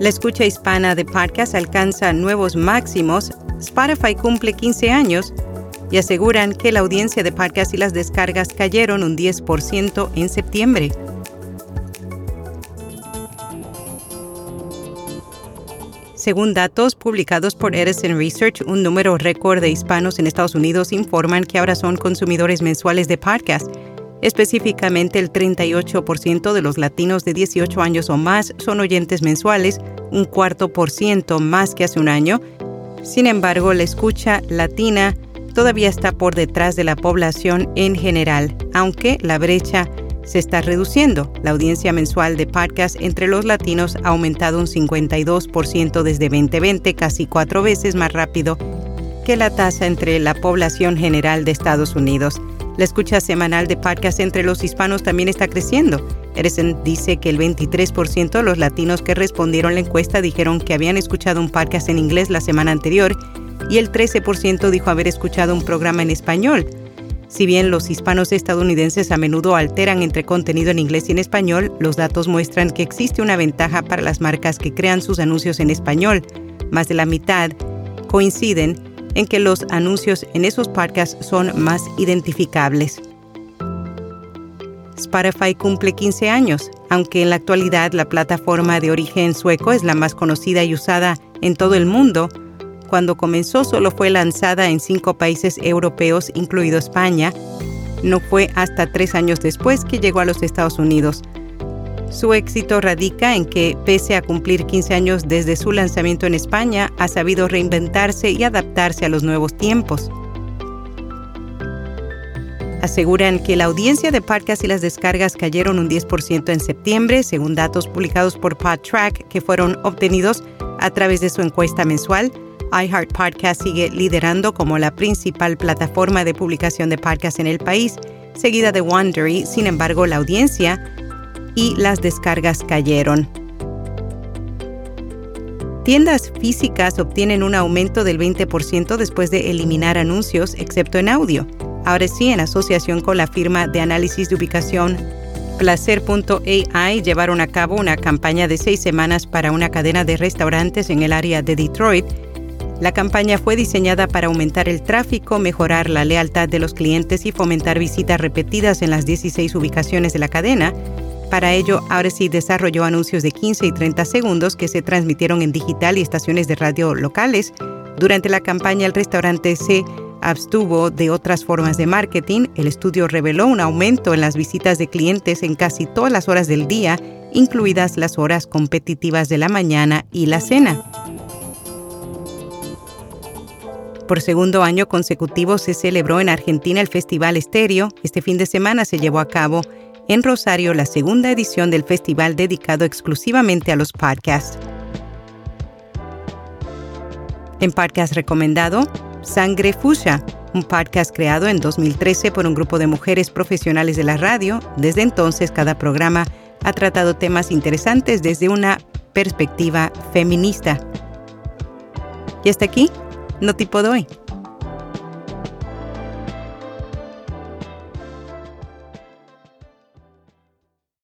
La escucha hispana de podcast alcanza nuevos máximos, Spotify cumple 15 años y aseguran que la audiencia de podcast y las descargas cayeron un 10% en septiembre. Según datos publicados por Edison Research, un número récord de hispanos en Estados Unidos informan que ahora son consumidores mensuales de podcast Específicamente, el 38% de los latinos de 18 años o más son oyentes mensuales, un cuarto por ciento más que hace un año. Sin embargo, la escucha latina todavía está por detrás de la población en general, aunque la brecha se está reduciendo. La audiencia mensual de podcast entre los latinos ha aumentado un 52% desde 2020, casi cuatro veces más rápido que la tasa entre la población general de Estados Unidos. La escucha semanal de podcast entre los hispanos también está creciendo. Edison dice que el 23% de los latinos que respondieron la encuesta dijeron que habían escuchado un podcast en inglés la semana anterior y el 13% dijo haber escuchado un programa en español. Si bien los hispanos estadounidenses a menudo alteran entre contenido en inglés y en español, los datos muestran que existe una ventaja para las marcas que crean sus anuncios en español. Más de la mitad coinciden en que los anuncios en esos podcasts son más identificables. Spotify cumple 15 años, aunque en la actualidad la plataforma de origen sueco es la más conocida y usada en todo el mundo. Cuando comenzó solo fue lanzada en cinco países europeos, incluido España. No fue hasta tres años después que llegó a los Estados Unidos. Su éxito radica en que, pese a cumplir 15 años desde su lanzamiento en España, ha sabido reinventarse y adaptarse a los nuevos tiempos. Aseguran que la audiencia de podcasts y las descargas cayeron un 10% en septiembre, según datos publicados por PodTrack que fueron obtenidos a través de su encuesta mensual. iHeart Podcast sigue liderando como la principal plataforma de publicación de podcasts en el país, seguida de Wondery. Sin embargo, la audiencia y las descargas cayeron. Tiendas físicas obtienen un aumento del 20% después de eliminar anuncios, excepto en audio. Ahora sí, en asociación con la firma de análisis de ubicación Placer.ai llevaron a cabo una campaña de seis semanas para una cadena de restaurantes en el área de Detroit. La campaña fue diseñada para aumentar el tráfico, mejorar la lealtad de los clientes y fomentar visitas repetidas en las 16 ubicaciones de la cadena. Para ello, sí desarrolló anuncios de 15 y 30 segundos que se transmitieron en digital y estaciones de radio locales. Durante la campaña, el restaurante se abstuvo de otras formas de marketing. El estudio reveló un aumento en las visitas de clientes en casi todas las horas del día, incluidas las horas competitivas de la mañana y la cena. Por segundo año consecutivo se celebró en Argentina el Festival Estéreo. Este fin de semana se llevó a cabo en Rosario la segunda edición del festival dedicado exclusivamente a los podcasts. En podcast recomendado, Sangre Fuchsia, un podcast creado en 2013 por un grupo de mujeres profesionales de la radio. Desde entonces, cada programa ha tratado temas interesantes desde una perspectiva feminista. Y hasta aquí, no tipo doy.